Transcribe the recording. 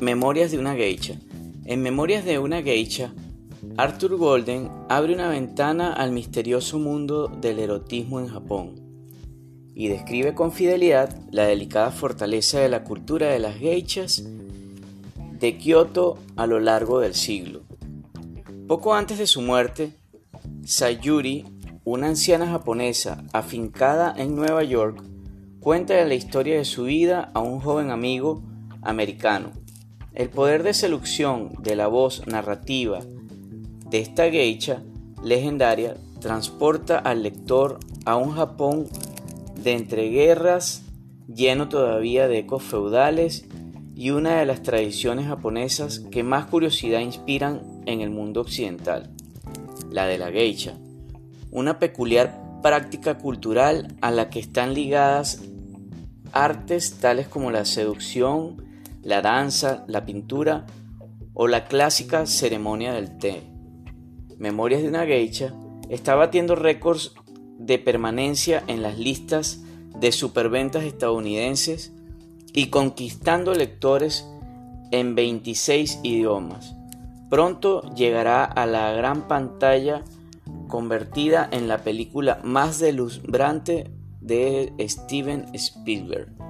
Memorias de una geisha. En Memorias de una geisha, Arthur Golden abre una ventana al misterioso mundo del erotismo en Japón y describe con fidelidad la delicada fortaleza de la cultura de las geishas de Kioto a lo largo del siglo. Poco antes de su muerte, Sayuri, una anciana japonesa afincada en Nueva York, cuenta la historia de su vida a un joven amigo americano el poder de seducción de la voz narrativa de esta geisha legendaria transporta al lector a un Japón de entreguerras lleno todavía de ecos feudales y una de las tradiciones japonesas que más curiosidad inspiran en el mundo occidental, la de la geisha, una peculiar práctica cultural a la que están ligadas artes tales como la seducción, la danza, la pintura o la clásica ceremonia del té. Memorias de una geisha está batiendo récords de permanencia en las listas de superventas estadounidenses y conquistando lectores en 26 idiomas. Pronto llegará a la gran pantalla convertida en la película más deslumbrante de Steven Spielberg.